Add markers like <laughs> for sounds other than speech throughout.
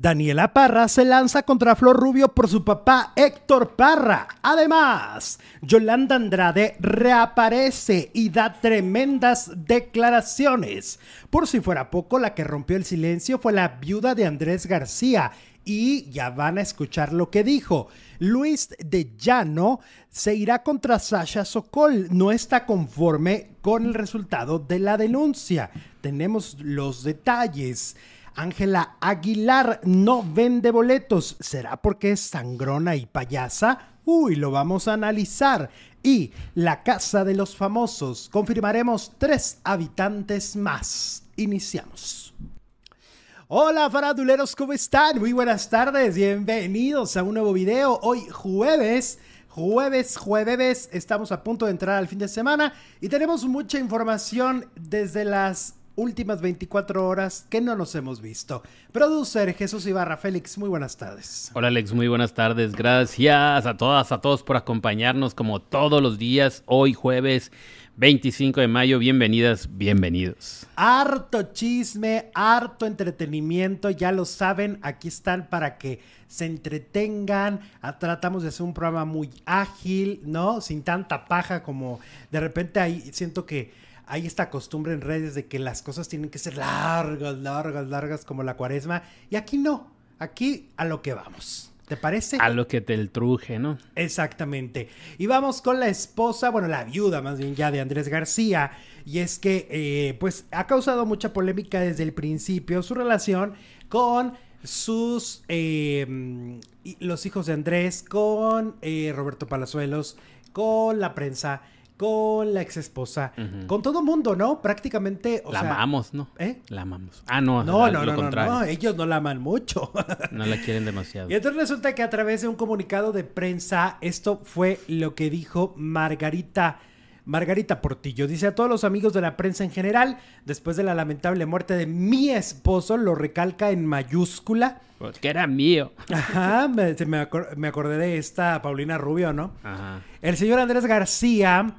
Daniela Parra se lanza contra Flor Rubio por su papá Héctor Parra. Además, Yolanda Andrade reaparece y da tremendas declaraciones. Por si fuera poco, la que rompió el silencio fue la viuda de Andrés García. Y ya van a escuchar lo que dijo. Luis de Llano se irá contra Sasha Sokol. No está conforme con el resultado de la denuncia. Tenemos los detalles. Ángela Aguilar no vende boletos. ¿Será porque es sangrona y payasa? Uy, lo vamos a analizar. Y la Casa de los Famosos. Confirmaremos tres habitantes más. Iniciamos. Hola faraduleros, ¿cómo están? Muy buenas tardes, bienvenidos a un nuevo video. Hoy jueves, jueves, jueves, estamos a punto de entrar al fin de semana y tenemos mucha información desde las últimas 24 horas que no nos hemos visto. Producer Jesús Ibarra Félix, muy buenas tardes. Hola Alex, muy buenas tardes. Gracias a todas, a todos por acompañarnos como todos los días, hoy jueves 25 de mayo. Bienvenidas, bienvenidos. Harto chisme, harto entretenimiento, ya lo saben, aquí están para que se entretengan. Ah, tratamos de hacer un programa muy ágil, ¿no? Sin tanta paja como de repente ahí siento que hay esta costumbre en redes de que las cosas tienen que ser largas, largas, largas como la cuaresma. Y aquí no, aquí a lo que vamos. ¿Te parece? A lo que te el truje, ¿no? Exactamente. Y vamos con la esposa, bueno, la viuda más bien ya de Andrés García. Y es que, eh, pues, ha causado mucha polémica desde el principio su relación con sus, eh, los hijos de Andrés, con eh, Roberto Palazuelos, con la prensa con la ex esposa, con todo mundo, ¿no? Prácticamente. la amamos, ¿no? ¿Eh? La amamos. Ah, no, no, no, no, no, ellos no la aman mucho. no la quieren demasiado. Y entonces resulta que a través de un comunicado de prensa, esto fue lo que dijo Margarita. Margarita Portillo dice a todos los amigos de la prensa en general, después de la lamentable muerte de mi esposo, lo recalca en mayúscula. Pues que era mío. Ajá, me, me acordé de esta Paulina Rubio, ¿no? Ajá. El señor Andrés García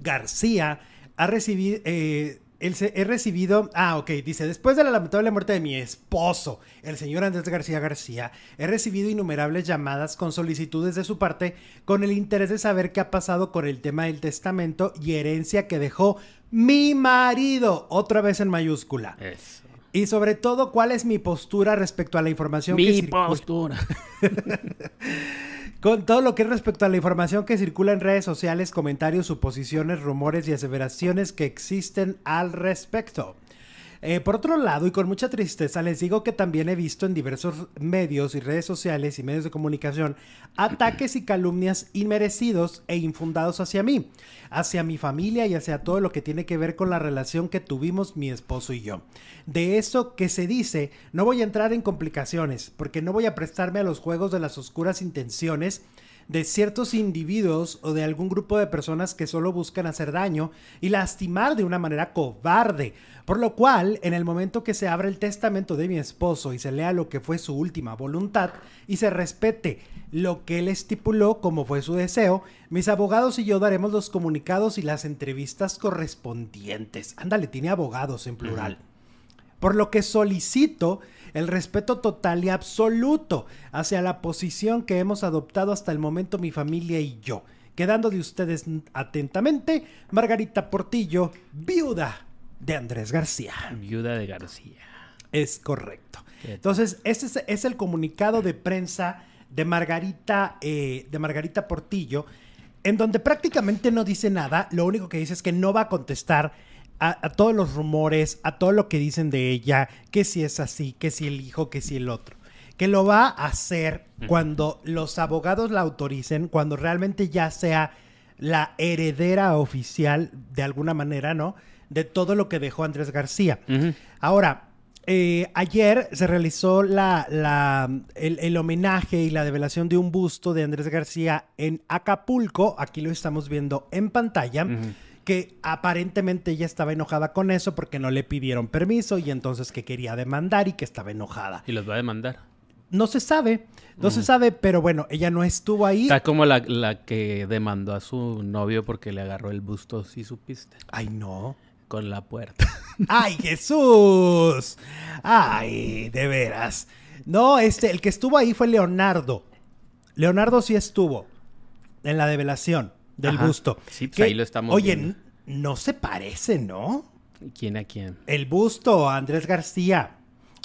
García ha recibido... Eh, he recibido, ah, ok, dice, después de la lamentable muerte de mi esposo, el señor Andrés García García, he recibido innumerables llamadas con solicitudes de su parte con el interés de saber qué ha pasado con el tema del testamento y herencia que dejó mi marido, otra vez en mayúscula. Eso. Y sobre todo, cuál es mi postura respecto a la información mi postura. <laughs> Con todo lo que es respecto a la información que circula en redes sociales, comentarios, suposiciones, rumores y aseveraciones que existen al respecto. Eh, por otro lado, y con mucha tristeza, les digo que también he visto en diversos medios y redes sociales y medios de comunicación ataques y calumnias inmerecidos e infundados hacia mí, hacia mi familia y hacia todo lo que tiene que ver con la relación que tuvimos mi esposo y yo. De eso que se dice, no voy a entrar en complicaciones, porque no voy a prestarme a los juegos de las oscuras intenciones de ciertos individuos o de algún grupo de personas que solo buscan hacer daño y lastimar de una manera cobarde. Por lo cual, en el momento que se abra el testamento de mi esposo y se lea lo que fue su última voluntad y se respete lo que él estipuló como fue su deseo, mis abogados y yo daremos los comunicados y las entrevistas correspondientes. Ándale, tiene abogados en plural. Por lo que solicito el respeto total y absoluto hacia la posición que hemos adoptado hasta el momento mi familia y yo. Quedando de ustedes atentamente, Margarita Portillo, viuda de Andrés García. Viuda de García. Es correcto. Entonces, este es, el comunicado de prensa de Margarita, eh, de Margarita Portillo, en donde prácticamente no dice nada, lo único que dice es que no va a contestar a, todos los rumores, a todo lo que dicen de ella, que si es así, que si el hijo, que si el otro. Que lo va a hacer cuando los abogados la autoricen, cuando realmente ya sea la heredera oficial, de alguna manera, ¿no? De todo lo que dejó Andrés García. Ahora, eh, ayer se realizó la, la, el, homenaje y la develación de un busto de Andrés García en Acapulco. Aquí lo estamos viendo en pantalla que aparentemente ella estaba enojada con eso porque no le pidieron permiso y entonces que quería demandar y que estaba enojada. ¿Y los va a demandar? No se sabe, no se mm. sabe, pero bueno, ella no estuvo ahí. Está como la, la, que demandó a su novio porque le agarró el busto, si supiste. Ay, no. Con la puerta. <laughs> ¡Ay, Jesús! ¡Ay, de veras! No, este, el que estuvo ahí fue Leonardo. Leonardo sí estuvo en la develación del Ajá. busto. Sí, pues Que, ahí lo estamos Oye, viendo. no se parece, ¿no? ¿Quién a quién? El busto, Andrés García.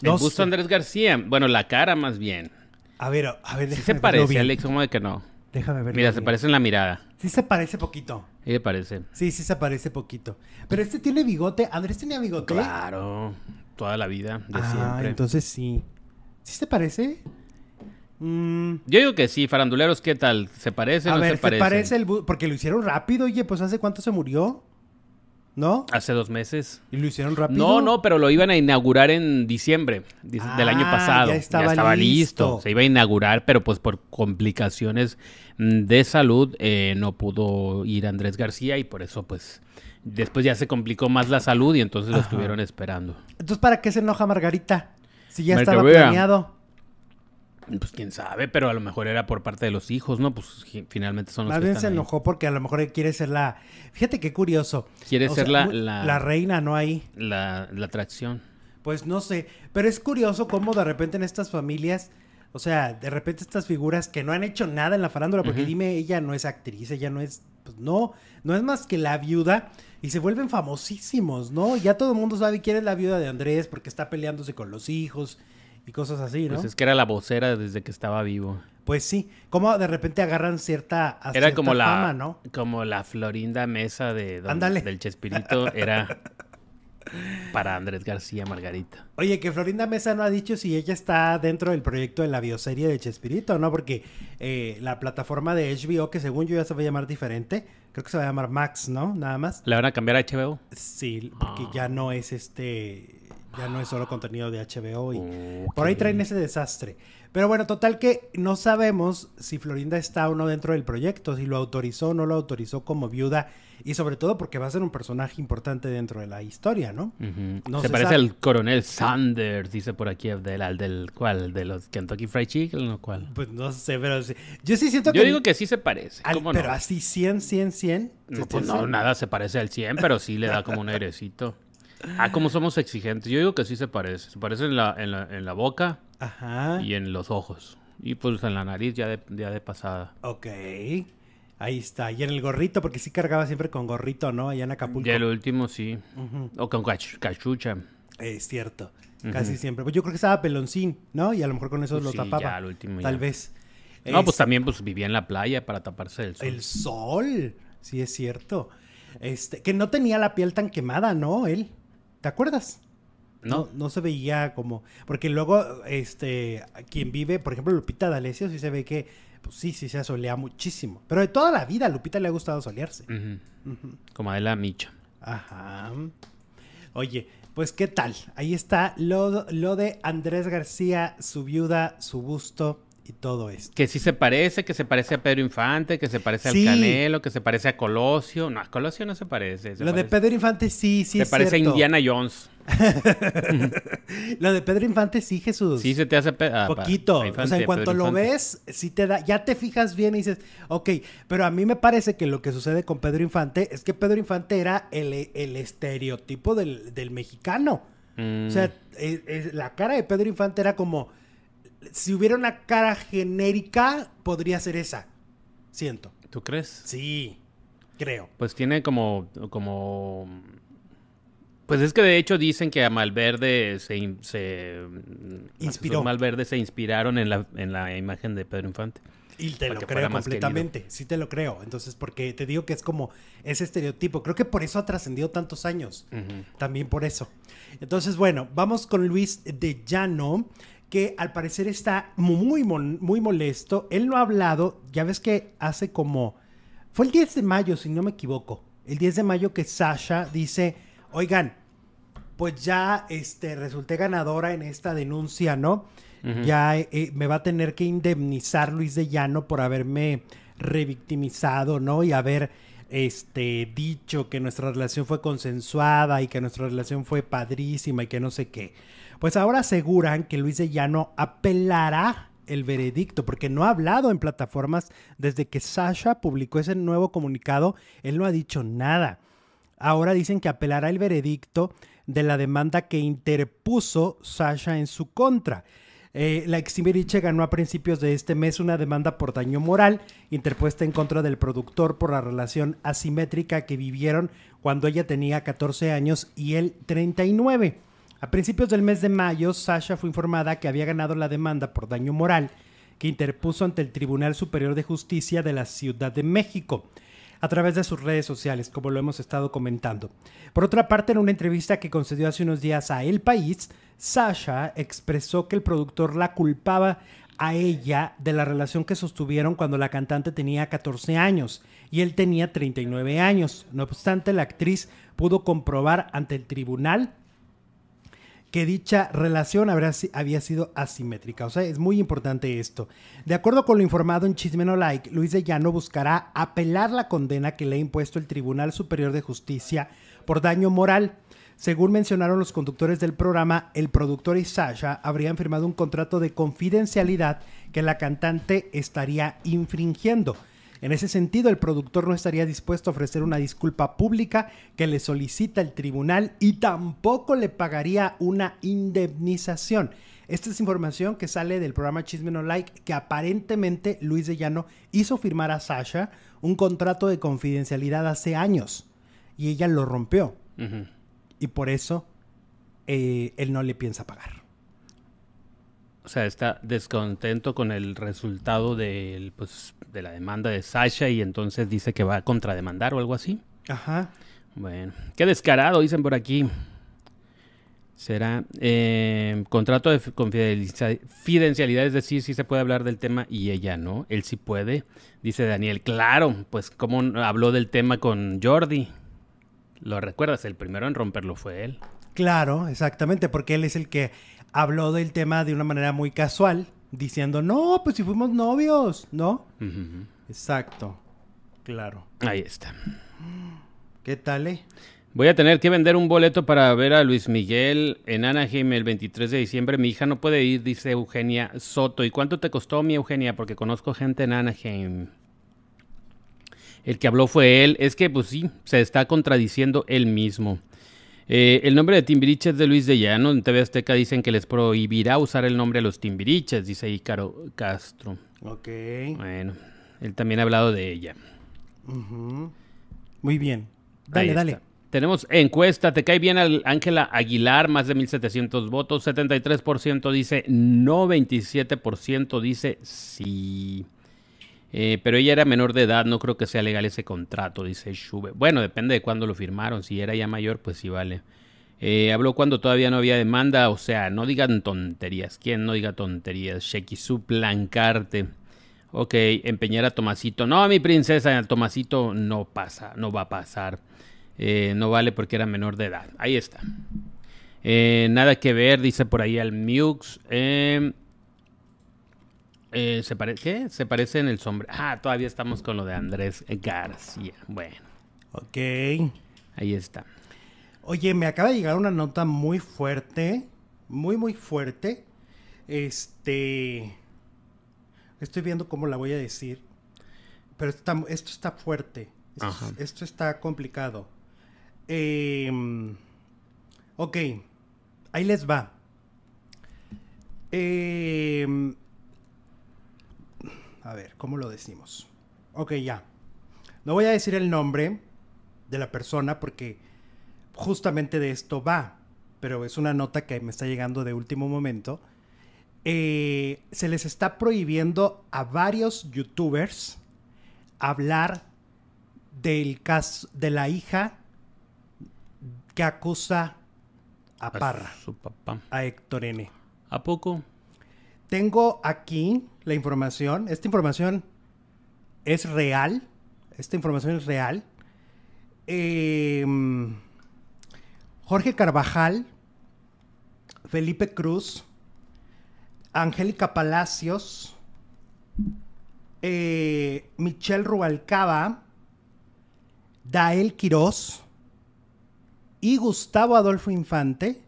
El No busto sé. Andrés García. Bueno, la cara más bien. A ver, a ver, Sí déjame se verlo parece, bien. Alex, ¿cómo de que no? Déjame ver. Mira, se parece en la mirada. Sí se parece poquito. ¿Qué le parece? Sí, sí se parece poquito. Pero este tiene bigote. Andrés tenía bigote. Claro, toda la vida, de ah, siempre. entonces sí. ¿Sí se parece? Mm, Yo digo que sí, faranduleros, ¿qué tal? ¿Se parece a no ver, se ¿se parece? parece el Porque lo hicieron rápido, oye, pues ¿hace cuánto se murió? ¿No? Hace dos meses. Y lo hicieron rápido. No, no, pero lo iban a inaugurar en diciembre di- del año Ah, pasado. ya estaba listo. Se iba a inaugurar, pero pues por complicaciones mm, de salud eh, no pudo ir Andrés García y por eso pues después ya se complicó más la salud y entonces lo estuvieron esperando. Entonces, ¿para qué se enoja Margarita? Si ya estaba planeado. Pues quién sabe, pero a lo mejor era por parte de los hijos, ¿no? Pues finalmente son los Más que bien están se ahí. enojó porque a lo mejor quiere ser la... Fíjate qué curioso. Quiere O ser sea, la, la, reina, ¿no? Ahí. la, la atracción. Pues no sé, pero es curioso cómo de repente en estas familias, o sea, de repente estas figuras que no han hecho nada en la farándula, porque dime, ella no es actriz, ella no es, pues no, no es más que la viuda y se vuelven famosísimos, ¿no? Ya todo el mundo sabe quién es la viuda de Andrés porque está peleándose con los hijos y cosas así, ¿no? Pues es que era la vocera desde que estaba vivo. Pues sí, cómo de repente agarran cierta, Era cierta como la, fama, ¿no? como la Florinda Mesa de don- del Chespirito, era para Andrés García Margarita. Oye, que Florinda Mesa no ha dicho si ella está dentro del proyecto de la bioserie de Chespirito, ¿no? Porque eh, la plataforma de HBO, que según yo ya se va a llamar diferente, creo que se va a llamar Max, ¿no? Nada más. ¿Le van a cambiar a HBO? Sí, porque ya no es este, ya no es solo contenido de HBO y por ahí traen ese desastre. Pero bueno, total que no sabemos si Florinda está o no dentro del proyecto, si lo autorizó o no lo autorizó como viuda y sobre todo porque va a ser un personaje importante dentro de la historia, ¿no? Se se parece sabe. al coronel Sanders, dice por aquí Abdel, al del cuál, de los Kentucky Fried Chicken o cuál. Pues no sé, pero sí. yo sí siento que... Yo digo que sí se parece. al- ¿Cómo pero no? así 100, 100, 100. No, pues no, nada se parece al 100, pero sí le da como un airecito. <laughs> Ah, como somos exigentes. Yo digo que sí se parece. Se parece en la, en la, en la boca Ajá. y en los ojos. Y pues en la nariz ya de, ya de pasada. Ok. Ahí está. Y en el gorrito, porque sí cargaba siempre con gorrito, ¿no? Allá en Acapulco. Y el último sí. O con cach- cachucha. Es cierto. Casi siempre. Pues yo creo que estaba peloncín, ¿no? Y a lo mejor con eso Pues lo sí, tapaba. ya, al último Tal ya. vez. No, pues Es- también pues vivía en la playa para taparse del sol. El sol. Sí, es cierto. Este, que no tenía la piel tan quemada, ¿no? Él. ¿Te acuerdas? ¿No? No, se veía como. Porque luego, este, quien vive, por ejemplo, Lupita D'Alessio, sí se ve que, pues sí, sí se asolea muchísimo. Pero de toda la vida a Lupita le ha gustado solearse. Como Adela Micha. Ajá. Oye, pues qué tal. Ahí está lo, lo de Andrés García, su viuda, su busto y todo esto. Que sí se parece, que se parece a Pedro Infante, que se parece Sí. al Canelo, que se parece a Colosio. No, a Colosio no se parece. se lo de Pedro Infante sí, sí Se es parece cierto. a Indiana Jones. <laughs> Lo de Pedro Infante sí, Jesús. Sí se te hace... ah, Poquito. Infante, o sea, en cuanto Pedro lo Infante. ves, sí te da, ya te fijas bien y dices, ok, pero a mí me parece que lo que sucede con Pedro Infante es que Pedro Infante era el, el estereotipo del, del mexicano. Mm, O sea, eh, eh, la cara de Pedro Infante era como, si hubiera una cara genérica, podría ser esa. Siento. ¿Tú crees? Sí, creo. Pues tiene como, como... Pues es que de hecho dicen que a Malverde se... se Inspiró. Malverde se inspiraron en la, en la imagen de Pedro Infante. Y te lo creo completamente, sí te lo creo. Entonces, porque te digo que es como ese estereotipo. Creo que por eso ha trascendido tantos años. También por eso. Entonces, bueno, vamos con Luis de Llano, que al parecer está muy, muy molesto. Él no ha hablado, ya ves que hace como... Fue el 10 de mayo, si no me equivoco. El 10 de mayo que Sasha dice, oigan, pues ya este, resulté ganadora en esta denuncia, ¿no? Ya eh, me va a tener que indemnizar Luis de Llano por haberme revictimizado, ¿no? Y haber este, dicho que nuestra relación fue consensuada y que nuestra relación fue padrísima y que no sé qué. Pues ahora aseguran que Luis de Llano apelará el veredicto, porque no ha hablado en plataformas desde que Sasha publicó ese nuevo comunicado, él no ha dicho nada. Ahora dicen que apelará el veredicto de la demanda que interpuso Sasha en su contra. Eh, la ex Timbiriche ganó a principios de este mes una demanda por daño moral interpuesta en contra del productor por la relación asimétrica que vivieron cuando ella tenía 14 años y él 39. A principios del mes de mayo, Sasha fue informada que había ganado la demanda por daño moral que interpuso ante el Tribunal Superior de Justicia de la Ciudad de México a través de sus redes sociales, como lo hemos estado comentando. Por otra parte, en una entrevista que concedió hace unos días a El País, Sasha expresó que el productor la culpaba a ella de la relación que sostuvieron cuando la cantante tenía 14 años y él tenía 39 años. No obstante, la actriz pudo comprobar ante el tribunal que dicha relación había sido asimétrica. O sea, es muy importante esto. De acuerdo con lo informado en Chisme No Like, Luis de Llano buscará apelar la condena que le ha impuesto el Tribunal Superior de Justicia por daño moral. Según mencionaron los conductores del programa, el productor y Sasha habrían firmado un contrato de confidencialidad que la cantante estaría infringiendo. En ese sentido, el productor no estaría dispuesto a ofrecer una disculpa pública que le solicita el tribunal y tampoco le pagaría una indemnización. Esta es información que sale del programa Chisme No Like, que aparentemente Luis de Llano hizo firmar a Sasha un contrato de confidencialidad hace años y ella lo rompió. Y por eso eh, él no le piensa pagar o sea, está descontento con el resultado de, pues, de la demanda de Sasha y entonces dice que va a contrademandar o algo así. Ajá. Bueno, qué descarado, dicen por aquí. Será eh, contrato de confidencialidad, es decir, sí se puede hablar del tema y ella no. Él sí puede, dice Daniel. Claro, pues como habló del tema con Jordi. ¿Lo recuerdas? El primero en romperlo fue él. Claro, exactamente, porque él es el que habló del tema de una manera muy casual, diciendo, no, pues si fuimos novios, ¿no? Exacto, claro. Ahí está. ¿Qué tal, eh? Voy a tener que vender un boleto para ver a Luis Miguel en Anaheim el 23 de diciembre. Mi hija no puede ir, dice Eugenia Soto. ¿Y cuánto te costó mi Eugenia? Porque conozco gente en Anaheim. El que habló fue él. Es que, pues sí, se está contradiciendo él mismo. Eh, el nombre de Timbiriches de Luis de Llano. En TV Azteca dicen que les prohibirá usar el nombre de los Timbiriches, dice Ícaro Castro. Ok. Bueno, él también ha hablado de ella. Muy bien. Dale, dale. Tenemos encuesta, ¿te cae bien Ángela Aguilar? Más de 1.700 votos, 73% dice no, 27% dice sí. Eh, pero ella era menor de edad, no creo que sea legal ese contrato, dice Shube. Bueno, depende de cuándo lo firmaron. Si era ya mayor, pues sí vale. Eh, habló cuando todavía no había demanda, o sea, no digan tonterías. ¿Quién no diga tonterías? Shekisu Plancarte. Ok, empeñar a Tomasito. No, mi princesa, Tomasito no pasa, no va a pasar. Eh, no vale porque era menor de edad. Ahí está. nada que ver, dice por ahí al Mux. Eh, ¿se ¿Qué? Se parece en el sombrero. Ah, todavía estamos con lo de Andrés García. Bueno. Ok. Ahí está. Oye, me acaba de llegar una nota muy fuerte. Muy, muy fuerte. Este. Estoy viendo cómo la voy a decir. Pero esto está, fuerte. Esto, está complicado. Em, ok. Ahí les va. Eh, a ver, ¿cómo lo decimos? Ok, ya. No voy a decir el nombre de la persona porque justamente de esto va, pero es una nota que me está llegando de último momento. Eh, se les está prohibiendo a varios youtubers hablar del caso de la hija que acusa a Parra, a su papá, a Héctor N. ¿A poco? Tengo aquí la información. Esta información es real. Esta información es real. Em, Jorge Carvajal, Felipe Cruz, Angélica Palacios, eh, Michelle Rubalcaba, Dael Quirós y Gustavo Adolfo Infante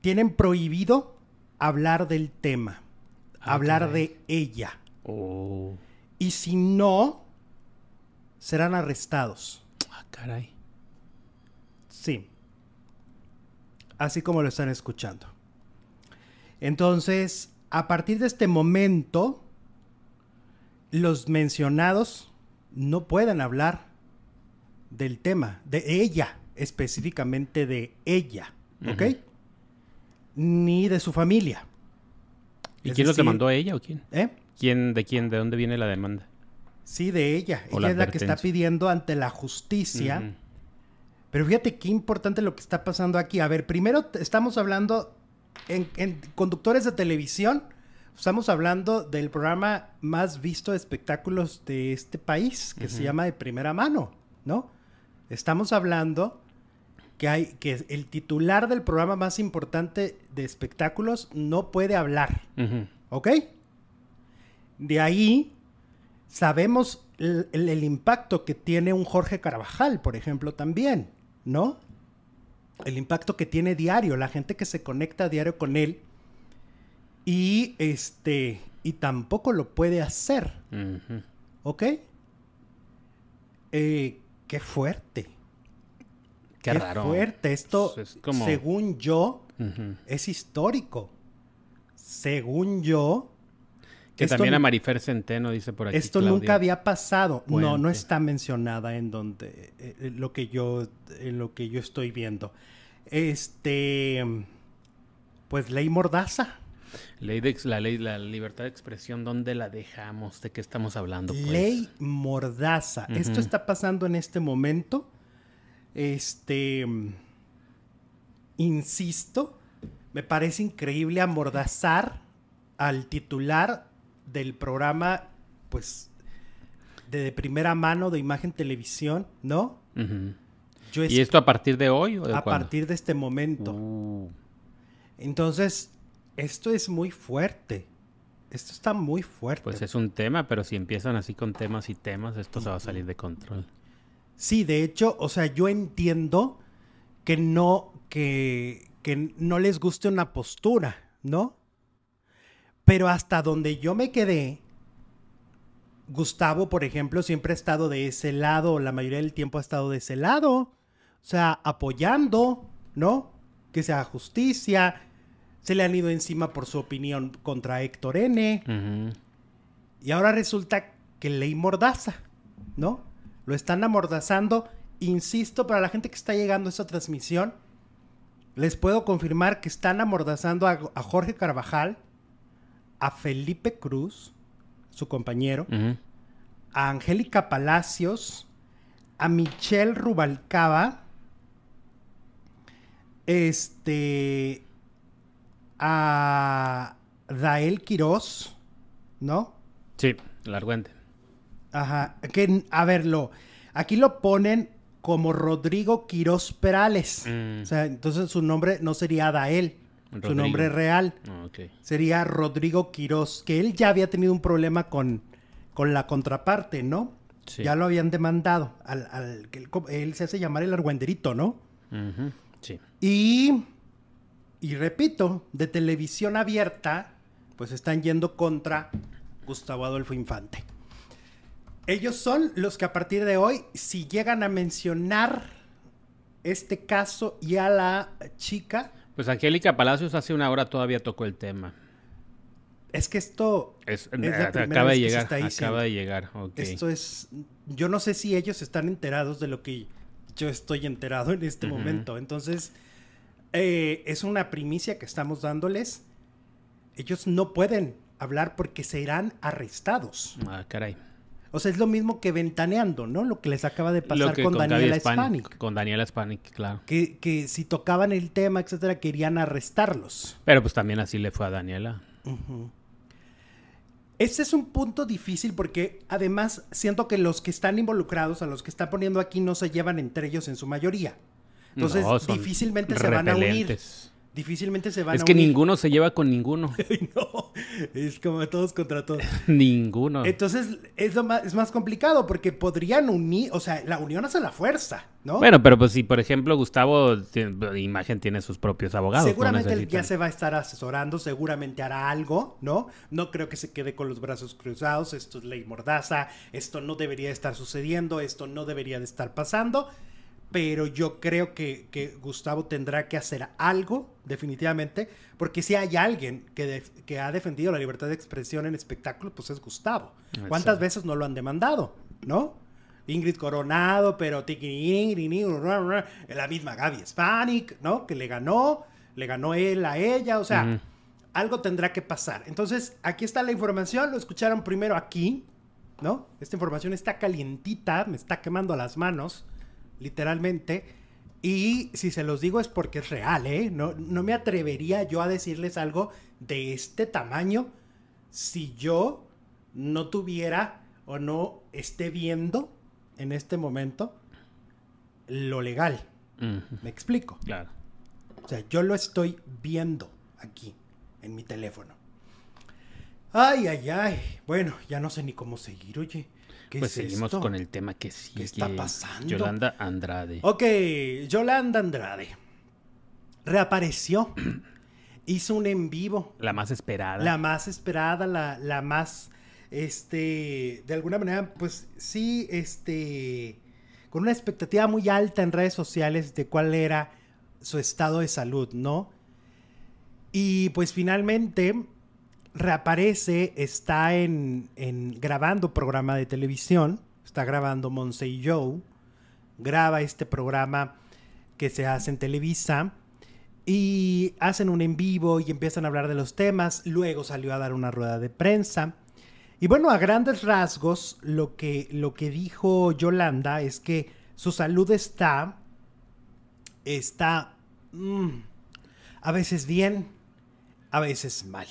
tienen prohibido hablar del tema, ah, hablar de ella. Oh. Y si no, serán arrestados. Ah, caray. Sí. Así como lo están escuchando. Entonces, a partir de este momento, los mencionados no pueden hablar del tema, de ella, específicamente de ella, ¿ok? Ni de su familia. ¿Y Es quién los decir, demandó a ella o quién? ¿Eh? ¿Quién, de quién, de dónde viene la demanda? Sí, de ella. O ella la es la que está pidiendo ante la justicia. Pero fíjate qué importante lo que está pasando aquí. A ver, primero estamos hablando en, en conductores de televisión. Estamos hablando del programa más visto de espectáculos de este país, que se llama De Primera Mano, ¿no? Estamos hablando que hay que el titular del programa más importante de espectáculos no puede hablar. ¿Ok? De ahí sabemos el, el- el impacto que tiene un Jorge Carvajal, por ejemplo, también, ¿no? El impacto que tiene diario, la gente que se conecta a diario con él. Y este. Y tampoco lo puede hacer. ¿Ok? Eh, qué fuerte. Qué, raro. fuerte. Esto, Es como- según yo, es histórico. Según yo. Que esto también a Marifer Centeno dice por aquí. Esto Claudia. nunca había pasado. No, no está mencionada en donde eh, eh, lo que yo en lo que yo estoy viendo. Este pues ley mordaza. Ley de la ley, la libertad de expresión, ¿dónde la dejamos? ¿De qué estamos hablando? Pues? Ley mordaza. Esto está pasando en este momento. Este mm, insisto, me parece increíble amordazar al titular del programa pues de, de primera mano de imagen televisión, ¿no? Yo ¿Y esto a partir de hoy o de a cuándo? partir de este momento. Uh, Entonces, esto es muy fuerte. Esto está muy fuerte. pues es un tema, pero si empiezan así con temas y temas, esto se va a salir de control. Sí, de hecho, o sea, yo entiendo que no, que, que no les guste una postura, ¿no? Pero hasta donde yo me quedé, Gustavo, por ejemplo, siempre ha estado de ese lado, la mayoría del tiempo ha estado de ese lado, o sea, apoyando, ¿no? Que se haga justicia, se le han ido encima por su opinión contra Héctor N. Y ahora resulta que ley mordaza, ¿no? Lo están amordazando. Insisto, para la gente que está llegando a esta transmisión, les puedo confirmar que están amordazando a, a Jorge Carvajal, a Felipe Cruz, su compañero, a Angélica Palacios, a Michelle Rubalcaba, este, a Dael Quirós, ¿no? Sí, larguente. Ajá, que a verlo, aquí lo ponen como Rodrigo Quirós Perales. Mm. O sea, entonces su nombre no sería Dael, su Rodrigo. nombre real Ah, sería Rodrigo Quirós, que él ya había tenido un problema con, con la contraparte, ¿no? Sí. Ya lo habían demandado. Al, al- que él, él se hace llamar el argüenderito, ¿no? Sí. Y, y repito, de televisión abierta, pues están yendo contra Gustavo Adolfo Infante. Ellos son los que a partir de hoy, si llegan a mencionar este caso y a la chica, Pues Angélica Palacios hace una hora todavía tocó el tema. es que esto Es, Es la primera acaba de llegar, acaba de llegar. ok. Esto es, yo no sé si ellos están enterados de lo que yo estoy enterado en este momento. Entonces, eh, es una primicia que estamos dándoles. Ellos no pueden hablar porque serán arrestados. Ah, caray. O sea, es lo mismo que ventaneando, ¿no? Lo que les acaba de pasar con, Daniela Spanik. Con Daniela Spanik, claro. Que, que si tocaban el tema, etcétera, querían arrestarlos. Pero pues también así le fue a Daniela. Ujú. Ese es un punto difícil porque además siento que los que están involucrados, a los que está poniendo aquí, no se llevan entre ellos en su mayoría. Entonces No, difícilmente se van a unir. Difícilmente se van Es a que unir. ninguno se lleva con ninguno. <laughs> no, es como todos contra todos. <laughs> ninguno. Entonces es, lo más, es más complicado porque podrían unir, o sea, la unión hace la fuerza, ¿no? Bueno, pero pues si por ejemplo Gustavo Imagen tiene sus propios abogados. Seguramente él ya se va a estar asesorando, seguramente hará algo, ¿no? No creo que se quede con los brazos cruzados, esto es ley mordaza, esto no debería estar sucediendo, esto no debería de estar pasando, pero yo creo que, que Gustavo tendrá que hacer algo, definitivamente, porque si hay alguien que, de- que ha defendido la libertad de expresión en espectáculos, pues es Gustavo. ¿Cuántas veces no lo han demandado? ¿No? Ingrid Coronado, pero la misma Gaby Spanik, ¿no? Que le ganó, le ganó él a ella, o sea, algo tendrá que pasar. Entonces, aquí está la información, lo escucharon primero aquí, ¿no? Esta información está calientita, me está quemando las manos, literalmente. Y si se los digo es porque es real, ¿eh? No, no me atrevería yo a decirles algo de este tamaño si yo no tuviera o no esté viendo en este momento lo legal. ¿Me explico? Claro. O sea, yo lo estoy viendo aquí, en mi teléfono. Ay, ay, ay. Bueno, ya no sé ni cómo seguir, oye. ¿Qué Pues es seguimos esto? con el tema que sigue. ¿Qué está pasando? Yolanda Andrade. Ok, Yolanda Andrade. Reapareció. <clears throat> Hizo un en vivo. La más esperada. La más esperada, la, la más, este, de alguna manera, pues sí, este, con una expectativa muy alta en redes sociales de cuál era su estado de salud, ¿no? Y pues finalmente reaparece, está en, en grabando programa de televisión, está grabando Monse y Joe, graba este programa que se hace en Televisa y hacen un en vivo y empiezan a hablar de los temas, luego salió a dar una rueda de prensa. Y bueno, a grandes rasgos, lo que, lo que dijo Yolanda es que su salud está, está mm, a veces bien, a veces mal.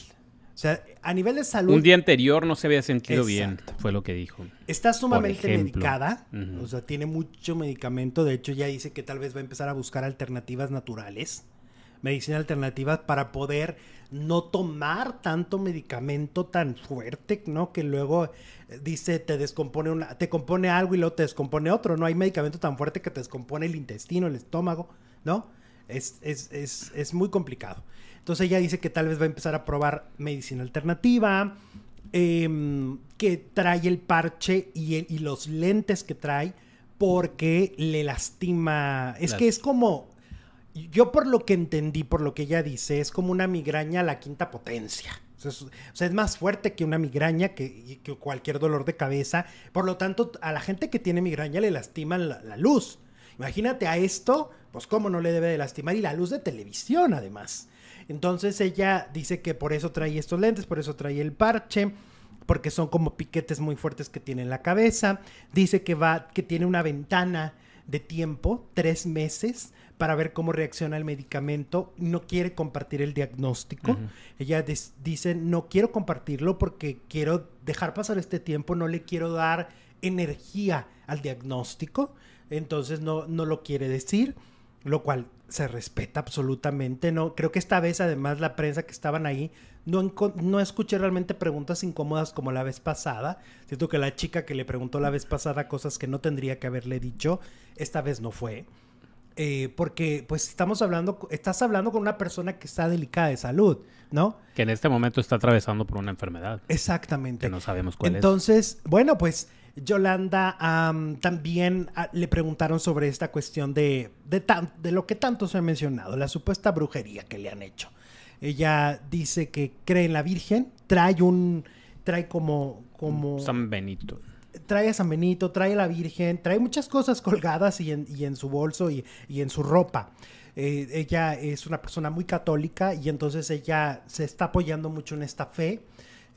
O sea, a nivel de salud Un día anterior no se había sentido Exacto. bien, fue lo que dijo. está sumamente medicada, o sea, tiene mucho medicamento, de hecho ya dice que tal vez va a empezar a buscar alternativas naturales, medicina alternativa para poder no tomar tanto medicamento tan fuerte, ¿no? Que luego eh, dice te descompone una, te compone algo y luego te descompone otro, no hay medicamento tan fuerte que te descompone el intestino, el estómago, ¿no? Es, es, es, es muy complicado. Entonces ella dice que tal vez va a empezar a probar medicina alternativa, em, que trae el parche y, el- y los lentes que trae porque le lastima. Es que es como, yo por lo que entendí, por lo que ella dice, es como una migraña a la quinta potencia. O sea, es, más fuerte que una migraña, que, que cualquier dolor de cabeza. Por lo tanto, a la gente que tiene migraña le lastima la, la luz. Imagínate a esto, pues cómo no le debe de lastimar. Y la luz de televisión, además. Entonces ella dice que por eso trae estos lentes, por eso trae el parche, porque son como piquetes muy fuertes que tiene en la cabeza. Dice que va, que tiene una ventana de tiempo, tres meses, para ver cómo reacciona el medicamento. No quiere compartir el diagnóstico. Ella dice, no quiero compartirlo porque quiero dejar pasar este tiempo, no le quiero dar energía al diagnóstico. Entonces no, no lo quiere decir, lo cual se respeta absolutamente. No, creo que esta vez, además, la prensa que estaban ahí, no, no escuché realmente preguntas incómodas como la vez pasada. Siento que la chica que le preguntó la vez pasada cosas que no tendría que haberle dicho, esta vez no fue. Eh, porque pues estamos hablando, estás hablando con una persona que está delicada de salud, ¿no? Que en este momento está atravesando por una enfermedad Exactamente. que no sabemos cuál Entonces, bueno, pues Yolanda am, también ah, le preguntaron sobre esta cuestión de, de, tan- de lo que tanto se ha mencionado, la supuesta brujería que le han hecho. Ella dice que cree en la Virgen, trae un, trae como, como. San Benito. trae a San Benito, trae a la Virgen, trae muchas cosas colgadas y en, y en su bolso y, y en su ropa. Eh, ella es una persona muy católica y entonces ella se está apoyando mucho en esta fe.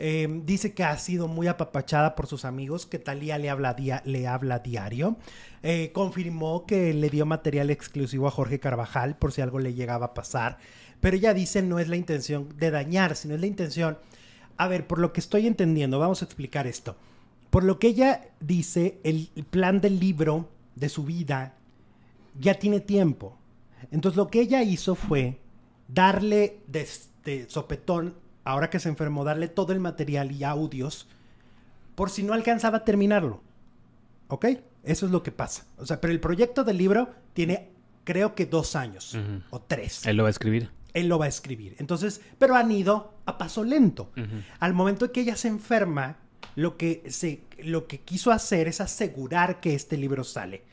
Eh, dice que ha sido muy apapachada por sus amigos, que Talía le habla, dia- le habla diario. Eh, confirmó que le dio material exclusivo a Jorge Carvajal por si algo le llegaba a pasar. Pero ella dice no es la intención de dañar, sino es la intención... A ver, por lo que estoy entendiendo, vamos a explicar esto. Por lo que ella dice, el plan del libro de su vida ya tiene tiempo. Entonces lo que ella hizo fue darle de sopetón, ahora que se enfermó, darle todo el material y audios por si no alcanzaba a terminarlo. ¿Ok? Eso es lo que pasa. O sea, pero el proyecto del libro tiene, creo que dos años o tres Él lo va a escribir. él lo va a escribir. Entonces, pero han ido a paso lento. Al momento que ella se enferma, lo que, se, lo que quiso hacer es asegurar que este libro sale.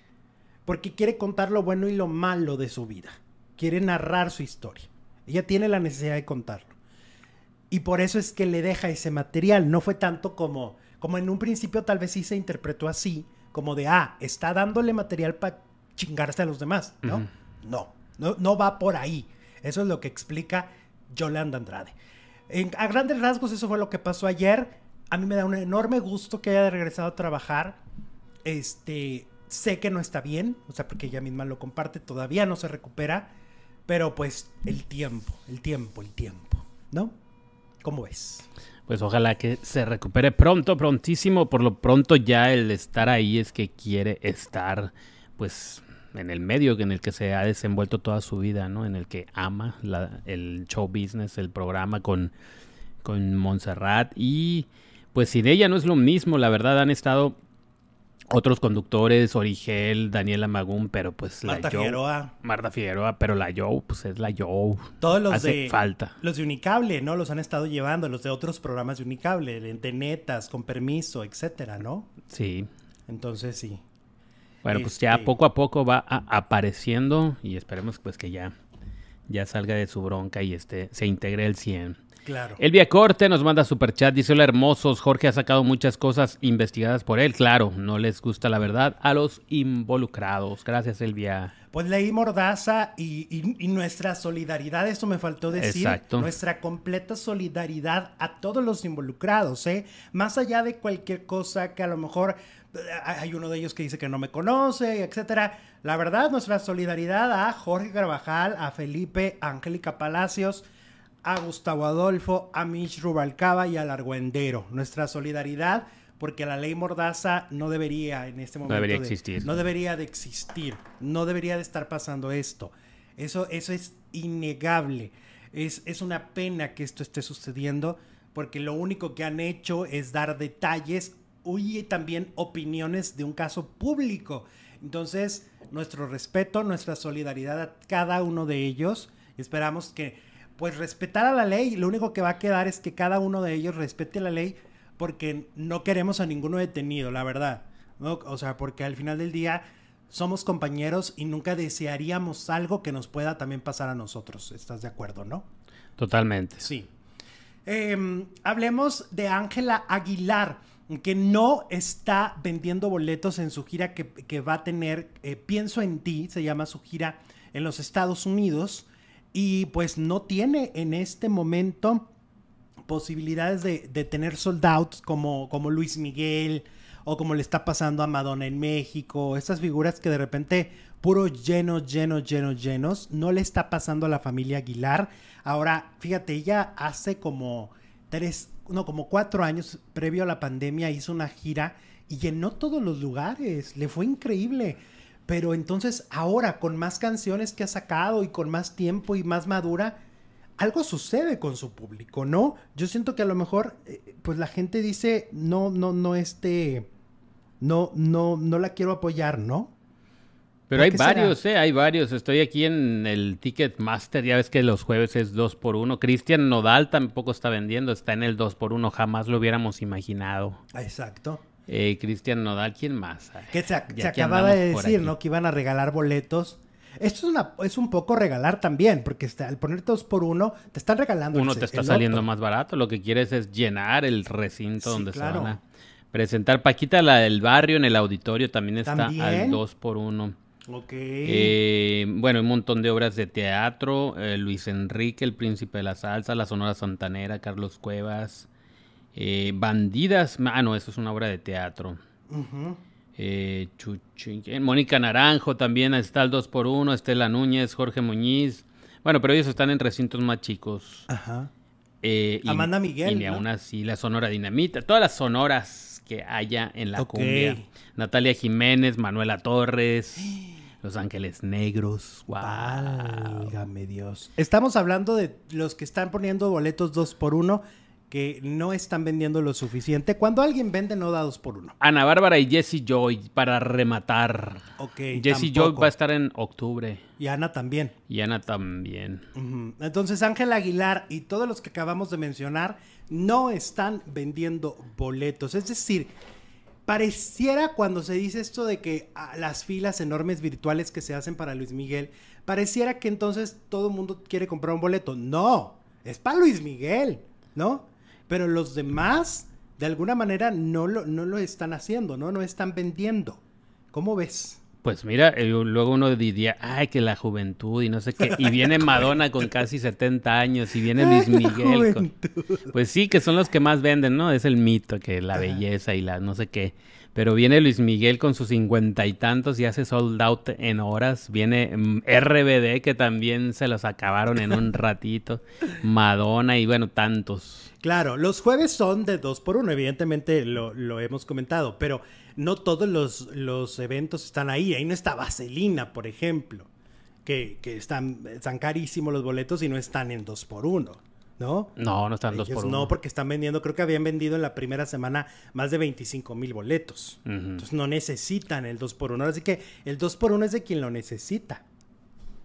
porque quiere contar lo bueno y lo malo de su vida. Quiere narrar su historia. Ella tiene la necesidad de contarlo. Y por eso es que le deja ese material. No fue tanto como, como en un principio tal vez sí se interpretó así, como de, ah, está dándole material para chingarse a los demás, ¿no? No, no, no va por ahí. Eso es lo que explica Yolanda Andrade. a grandes rasgos eso fue lo que pasó ayer. A mí me da un enorme gusto que haya regresado a trabajar. Este, sé que no está bien, o sea, porque ella misma lo comparte, todavía no se recupera, pero pues el tiempo, el tiempo, el tiempo, ¿no? ¿Cómo ves? Pues ojalá que se recupere pronto, prontísimo. Por lo pronto ya el estar ahí es que quiere estar, pues, en el medio en el que se ha desenvuelto toda su vida, ¿no? En el que ama el show business, el programa con, con Montserrat. Y pues sin ella no es lo mismo, la verdad han estado otros conductores, Origel, Daniela Magún, pero pues Marta la Figueroa. Marta Figueroa, pero la Joe, pues es la Joe. Todos los Hace de falta. Los de Unicable, ¿no? Los han estado llevando, los de otros programas de Unicable, de netas, con permiso, etcétera, ¿no? Sí. Entonces sí. Bueno, pues ya este poco a poco va apareciendo y esperemos pues que ya, ya salga de su bronca y este, se integre el 100. Claro. Elvia Corte nos manda super chat, dice hola hermosos, Jorge ha sacado muchas cosas investigadas por él, claro, no les gusta la verdad a los involucrados. Gracias Elvia. Pues leí Mordaza y, nuestra solidaridad, eso me faltó decir, Exacto. nuestra completa solidaridad a todos los involucrados, ¿eh? Más allá de cualquier cosa que a lo mejor eh, hay uno de ellos que dice que no me conoce, etcétera. La verdad, nuestra solidaridad a Jorge Carvajal, a Felipe, a Angélica Palacios, a Gustavo Adolfo, a Mitch Rubalcaba y al Argüendero. Nuestra solidaridad porque la ley Mordaza no debería en este momento... No debería existir. No debería de existir. No debería de estar pasando esto. Eso, eso es innegable. Es, es una pena que esto esté sucediendo porque lo único que han hecho es dar detalles y también opiniones de un caso público. Entonces, nuestro respeto, nuestra solidaridad a cada uno de ellos. Esperamos que pues respetar a la ley. Lo único que va a quedar es que cada uno de ellos respete la ley porque no queremos a ninguno detenido, la verdad. O sea, porque al final del día somos compañeros y nunca desearíamos algo que nos pueda también pasar a nosotros. ¿Estás de acuerdo, no? Totalmente. Sí. Em, hablemos de Ángela Aguilar, que no está vendiendo boletos en su gira que, va a tener, eh, Pienso en ti, se llama su gira en los Estados Unidos y pues no tiene en este momento posibilidades de, tener soldados como, como Luis Miguel o como le está pasando a Madonna en México, estas figuras que de repente puros llenos, llenos, llenos, llenos, no le está pasando a la familia Aguilar. Ahora, fíjate, ella hace como tres, no, como cuatro años previo a la pandemia hizo una gira y llenó todos los lugares, le fue increíble. Pero entonces ahora con más canciones que ha sacado y con más tiempo y más madura, algo sucede con su público, ¿no? Yo siento que a lo mejor, eh, pues la gente dice, no, no, no, este, no, no, no la quiero apoyar, ¿no? Pero hay varios, eh, hay varios. Estoy aquí en el Ticketmaster, ya ves que los jueves es 2 por 1 Cristian Nodal tampoco está vendiendo, está en el 2 por 1 jamás lo hubiéramos imaginado. Exacto. Eh, Cristian Nodal, ¿quién más? que se, acababa de decir, ¿no? Que iban a regalar boletos. Esto es, una, es un poco regalar también, porque está, al poner dos por uno, te están regalando. Uno te está saliendo más barato, lo que quieres es llenar el recinto donde se van a presentar. Paquita, la del barrio, en el auditorio, también está al dos por uno. Ok. Eh, bueno, un montón de obras de teatro. Eh, Luis Enrique, El Príncipe de la Salsa, La Sonora Santanera, Carlos Cuevas. Eh, Bandidas, ah, no, eso es una obra de teatro. Eh, Mónica Naranjo también está el 2x1, Estela Núñez, Jorge Muñiz. Bueno, pero ellos están en recintos más chicos. Ajá. Eh, Amanda Miguel. Y aún así, la Sonora Dinamita, todas las sonoras que haya en la cumbia. Natalia Jiménez, Manuela Torres. <gasps> Los Ángeles Negros. Wow. Válgame Dios. Estamos hablando de los que están poniendo boletos 2 por 1 que no están vendiendo lo suficiente. Cuando alguien vende, no da dos por uno. Ana Bárbara y Jesse Joy para rematar. Ok. Jesse Joy va a estar en octubre. Y Ana también. Y Ana también. Entonces, Ángel Aguilar y todos los que acabamos de mencionar no están vendiendo boletos. Es decir, pareciera cuando se dice esto de que ah, las filas enormes virtuales que se hacen para Luis Miguel, pareciera que entonces todo el mundo quiere comprar un boleto. No, es para Luis Miguel, ¿no? Pero los demás, de alguna manera, no lo, no lo están haciendo, ¿no? No están vendiendo. ¿Cómo ves? Pues mira, eh, luego uno diría, ay, que la juventud y no sé qué. <laughs> Y viene Madonna con casi 70 años y viene Luis Miguel. Pues sí, que son los que más venden, ¿no? Es el mito, que la belleza y la no sé qué. Pero viene Luis Miguel con sus cincuenta y tantos y hace sold out en horas. Viene mm, RBD, que también se los acabaron en un <laughs> ratito. Madonna y bueno, tantos. Claro, los jueves son de dos por uno, evidentemente lo, lo hemos comentado, pero no todos los, eventos están ahí. Ahí no está Vaselina, por ejemplo, que, están, están carísimos los boletos y no están en dos por uno. ¿No? No, no están dos por uno. No, porque están vendiendo, creo que habían vendido en la primera semana más de 25 mil boletos. Entonces no necesitan el dos por uno. Así que el dos por uno es de quien lo necesita.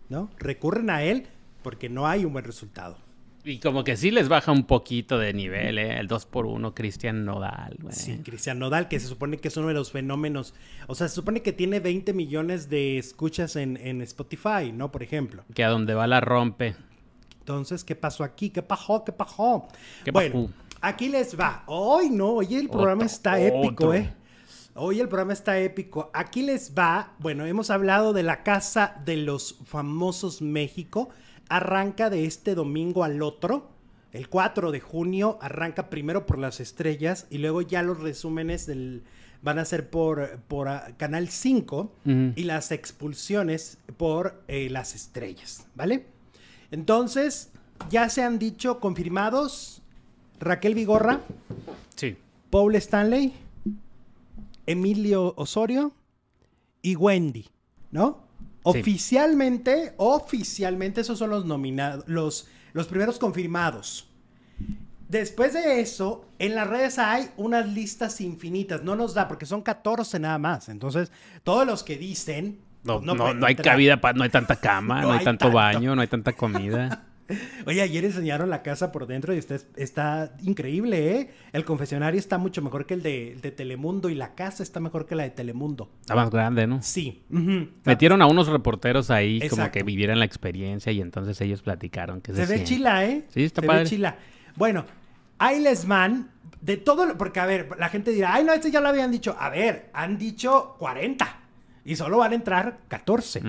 ¿No? Recurren a él porque no hay un buen resultado. Y como que sí les baja un poquito de nivel, ¿eh? El 2 por 1 Cristian Nodal, güey. Sí, Cristian Nodal, que se supone que es uno de los fenómenos. O sea, se supone que tiene 20 millones de escuchas en, Spotify, ¿no? Por ejemplo. Que a donde va la rompe. Entonces, ¿qué pasó aquí? ¿Qué pasó? ¿Qué pasó? bueno, aquí les va. Hoy no, hoy el programa está épico, ¿eh? Hoy el programa está épico. Aquí les va. Bueno, hemos hablado de la Casa de los Famosos México arranca de este domingo al otro. El 4 de junio arranca primero por las estrellas y luego ya los resúmenes del, van a ser por, por ah, Canal 5 y las expulsiones por eh, las estrellas, ¿vale? Entonces, ya se han dicho confirmados Raquel Vigorra, sí. Paul Stanley, Emilio Osorio y Wendy, ¿no? Oficialmente, oficialmente esos son los nominados, los, los primeros confirmados. Después de eso, en las redes hay unas listas infinitas. No nos da, porque son 14 nada más. Entonces, todos los que dicen. No, no, no, hay cabida, para, no hay tanta cama, <laughs> no, hay, tanto baño, no hay tanta comida. <laughs> Oye, ayer enseñaron la casa por dentro y está, está increíble, ¿eh? El confesionario está mucho mejor que el de, Telemundo y la casa está mejor que la de Telemundo. Está más grande, ¿no? Sí. Metieron a unos reporteros ahí como que vivieran la experiencia y entonces ellos platicaron que se, se ve chila, ¿eh? Sí, está se Ve chila. Bueno, Ailesman, de todo lo... Porque, a ver, la gente dirá, ay, no, este ya lo habían dicho. A ver, han dicho 40. Y solo van a entrar 14.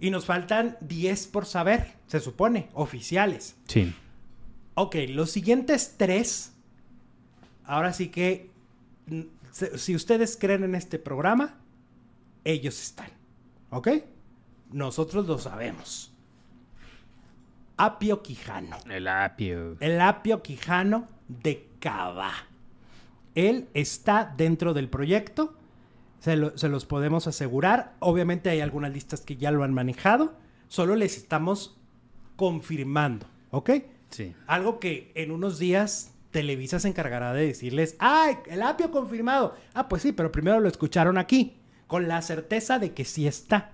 Y nos faltan 10 por saber, se supone, oficiales. Sí. Ok, los siguientes tres, ahora sí que, si ustedes creen en este programa, ellos están. ¿Ok? Nosotros lo sabemos. Apio Quijano. El Apio. El Apio Quijano de Cava. Él está dentro del proyecto se, los podemos asegurar. Obviamente hay algunas listas que ya lo han manejado. Solo les estamos confirmando, ¿ok? Sí. Algo que en unos días Televisa se encargará de decirles, ¡ay, el apio confirmado! Ah, pues sí, pero primero lo escucharon aquí, con la certeza de que sí está.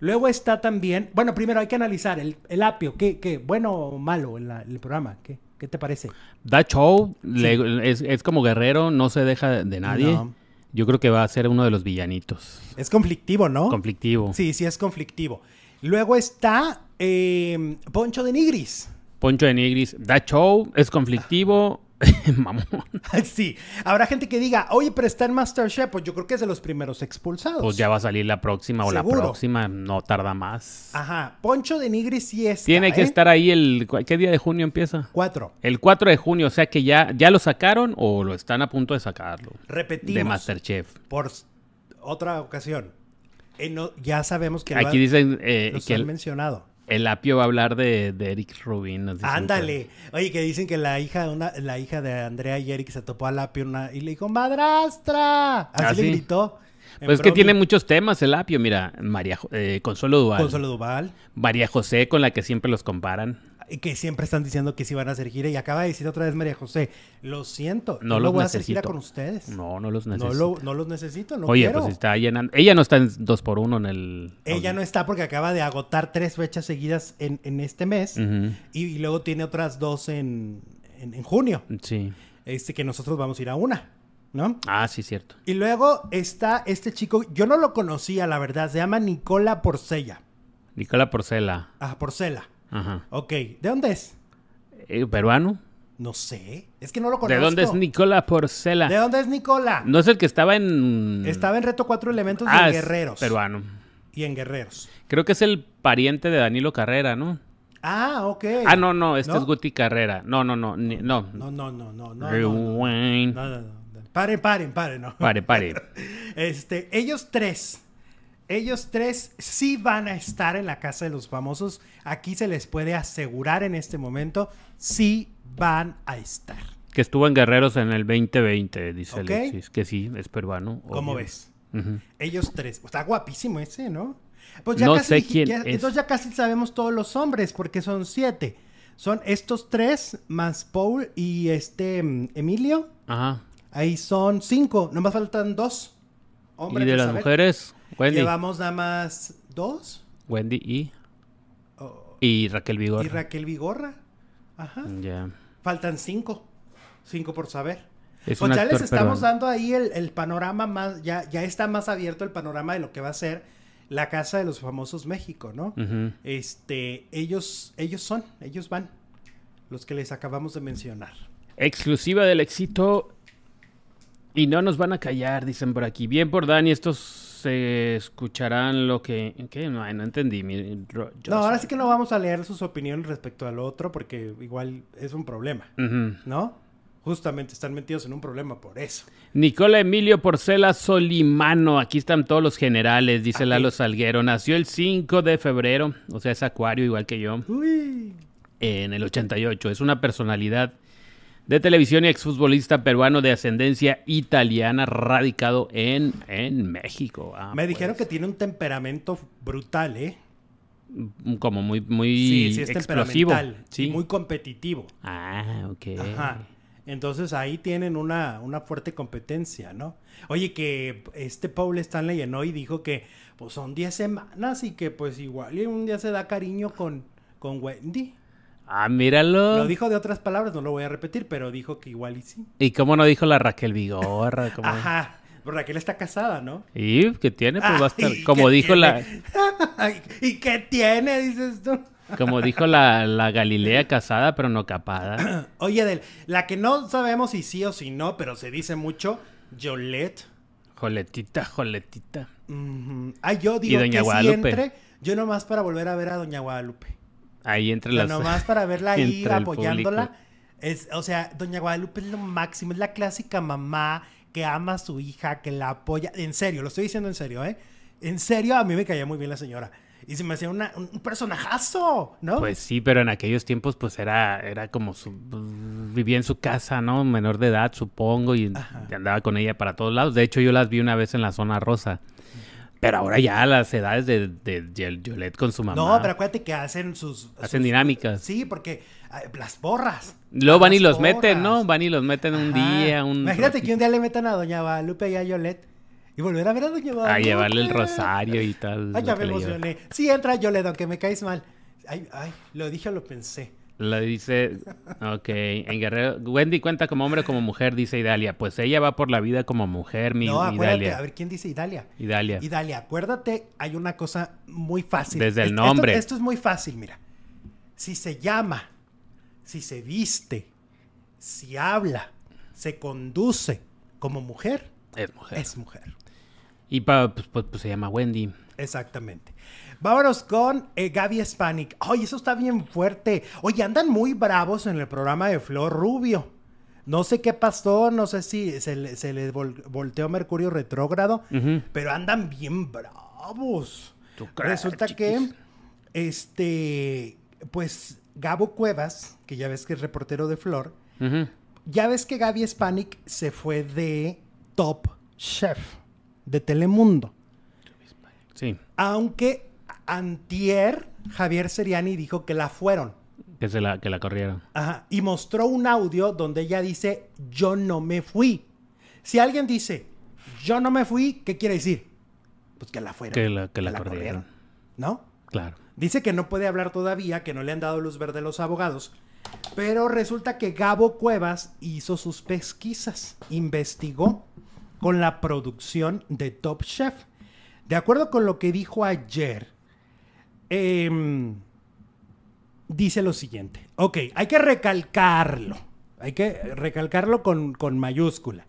Luego está también, bueno, primero hay que analizar el, apio, ¿qué, qué, bueno o malo en, el programa? ¿Qué, ¿Qué, te parece? Da show, es, como guerrero, no se deja de nadie. Yo creo que va a ser uno de los villanitos. Es conflictivo, ¿no? Conflictivo. Sí, sí, es conflictivo. Luego está eh, Poncho de Nigris. Poncho de Nigris da show, es conflictivo, <laughs> Mamón. <laughs> Sí. Habrá gente que diga, oye, pero está en Masterchef. Pues yo creo que es de los primeros expulsados. Pues ya va a salir la próxima o la próxima, no tarda más. Ajá. Poncho de Nigri sí está. Tiene que ¿eh? estar ahí el. ¿Qué día de junio empieza? 4. El 4 de junio, o sea que ya, ya lo sacaron o lo están a punto de sacarlo. Repetimos. De Masterchef. Por otra ocasión. Eh, ya sabemos que. Aquí dicen eh, que. han mencionado el apio va a hablar de, Eric Rubin. Ándale. Oye, que dicen que la hija de una, la hija de Andrea y Eric se topó al apio y le dijo, madrastra. Así ¿Ah, le gritó. Pues es que tiene muchos temas el apio. Mira, María eh, Consuelo Duval. Consuelo Duval. María José, con la que siempre los comparan que siempre están diciendo que sí van a hacer gira y acaba de decir otra vez María José, lo siento, no, los voy a hacer gira con ustedes. No, no los necesito. No, los necesito, no Oye, pues está llenando. Ella no está en dos por uno en el. Ella no está porque acaba de agotar tres fechas seguidas en, este mes y, luego tiene otras dos en, en, junio. Sí. Este que nosotros vamos a ir a una. ¿no? Ah, sí, cierto. Y luego está este chico, yo no lo conocía, la verdad, se llama Nicola Porcella. Nicola Porcela. Ah, Porcela. Ajá. Ok, ¿de dónde es? Eh, ¿Peruano? No sé, es que no lo conozco. ¿De dónde es Nicola Porcela? ¿De dónde es Nicola? No es el que estaba en... Estaba en Reto Cuatro Elementos y Ah, en es Guerreros. Peruano. Y en Guerreros. Creo que es el pariente de Danilo Carrera, ¿no? Ah, ok. Ah, no, no, este ¿No? es Guti Carrera. No, no, no, ni- no. No, no, no, no, no. no, no. Rewind. No, no, no. Paren, paren, paren, no. Pare, pare. <laughs> Este, ellos tres, ellos tres sí van a estar en la casa de los famosos. Aquí se les puede asegurar en este momento, sí van a estar. Que estuvo en Guerreros en el 2020, dice Ok. Alexis. Que sí, es peruano. ¿Cómo obvio. ves? Ellos tres. Está guapísimo ese, ¿no? Pues No casi sé quién ya- es. Entonces ya casi sabemos todos los hombres, porque son siete. Son estos tres, más Paul y este mm, Emilio. Ajá. Ahí son cinco. Nomás faltan dos. ¿Y de las saber. mujeres? Wendy. Llevamos nada más dos. Wendy y, Oh, y Raquel Vigor. y Raquel Vigorra. Ajá. Ya. Faltan cinco. Cinco por saber. Es pues ya les estamos dando ahí el, el panorama más, ya, ya está más abierto el panorama de lo que va a ser la casa de los famosos México, ¿no? Este, ellos, ellos son, ellos van, los que les acabamos de mencionar. Exclusiva del éxito. Y no nos van a callar, dicen por aquí. Bien por Dani, estos se escucharán lo que... ¿Qué? No, entendí. mi- ro- yo No, ahora sí que no vamos a leer sus opiniones respecto al otro porque igual es un problema. ¿no? Justamente están metidos en un problema por eso. Nicola Emilio Porcela Solimano. Aquí están todos los generales, dice Aquí. Lalo Salguero. Nació el 5 de febrero, o sea, es acuario igual que yo, Uy. en el 88. Es una personalidad de televisión y exfutbolista peruano de ascendencia italiana, radicado en, en México. Ah, Me dijeron que pues, tiene un temperamento brutal, ¿eh? Como muy, muy Sí, sí, es explosivo. temperamental. Sí. Y muy competitivo. Ah, ok. Ajá. Entonces ahí tienen una, una fuerte competencia, ¿no? Oye, que este Paul Stanley en hoy dijo que pues son 10 semanas y que pues igual y un día se da cariño con, con Wendy. Ah, míralo. Lo dijo de otras palabras, no lo voy a repetir, pero dijo que igual y sí. ¿Y cómo no dijo la Raquel Vigorra? <laughs> ¿Cómo- Ajá. Pero Raquel está casada, ¿no? ¿Y qué tiene? Pues va a estar. Como ¿qué dijo la. tiene? <laughs> Ay, ¿Y qué tiene? Dices tú. Como dijo la, la Galilea <laughs> casada, pero no capada. <clears throat> Oye, del, la que no sabemos si sí o si no, pero se dice mucho, Yolette. Joletita, joletita. Ujú. Ay, yo digo Doña que Guadalupe. sí entre, yo nomás para volver a ver a Doña Guadalupe. Ahí entre las. nomás para verla <laughs> ahí apoyándola. Es, o sea, Doña Guadalupe es lo máximo, es la clásica mamá que ama a su hija, que la apoya. En serio, lo estoy diciendo en serio, ¿eh? En serio, a mí me caía muy bien la señora. Y se me hacía una- un un personajazo, ¿no? Pues sí, pero en aquellos tiempos, pues era, era como su. Vivía en su casa, ¿no? Menor de edad, supongo, y Ajá. andaba con ella para todos lados. De hecho, yo las vi una vez en la zona rosa. Pero ahora ya las edades de, de Yol- Yolette con su mamá. no, pero acuérdate que hacen sus. Hacen sus- dinámicas. Sí, porque ay, las borras. Luego van y los meten, ¿no? Van y los meten un Ajá. día, un... Imagínate que un día le metan a Doña Guadalupe y a Yolette y volver a ver a Doña Guadalupe. A llevarle el rosario y tal. Ay, ya me emocioné. Sí, entra Yolette, aunque me caes mal. Ay, ay, lo dije o lo pensé. Lo dice, ok, en Guerrero, Wendy cuenta como hombre o como mujer, dice Idalia. Pues ella va por la vida como mujer, mi no, acuérdate, Idalia. a ver quién dice Idalia. Idalia. Idalia, acuérdate, hay una cosa muy fácil. Desde el Esto- nombre. Esto, es muy fácil, mira. Si se llama, si se viste, si habla, se conduce como mujer, Es mujer. es mujer. Y pa- pues, pues, pues se llama Wendy. Exactamente. Vámonos con eh, Gaby Spanik. Oye, eso está bien fuerte. Oye, andan muy bravos en el programa de Flor Rubio. No sé qué pasó, no sé si se le, se le vol- volteó Mercurio retrógrado, pero andan bien bravos. ¿Tú crees, Resulta que, este, pues Gabo Cuevas, que ya ves que es reportero de Flor, ya ves que Gaby Spanik se fue de Top Chef de Telemundo. Sí, Aunque antier Javier Seriani dijo que la fueron. que, se la, que la corrieron. Ajá, y mostró un audio donde ella dice, yo no me fui. Si alguien dice, yo no me fui, ¿qué quiere decir? Pues que la fueron. Que la, que la corrieron. ¿No? Claro. Dice que no puede hablar todavía, que no le han dado luz verde a los abogados, Pero resulta que Gabo Cuevas hizo sus pesquisas, investigó con la producción de Top Chef. De acuerdo con lo que dijo ayer, em, dice lo siguiente. Ok, hay que recalcarlo. Hay que recalcarlo con, con mayúscula.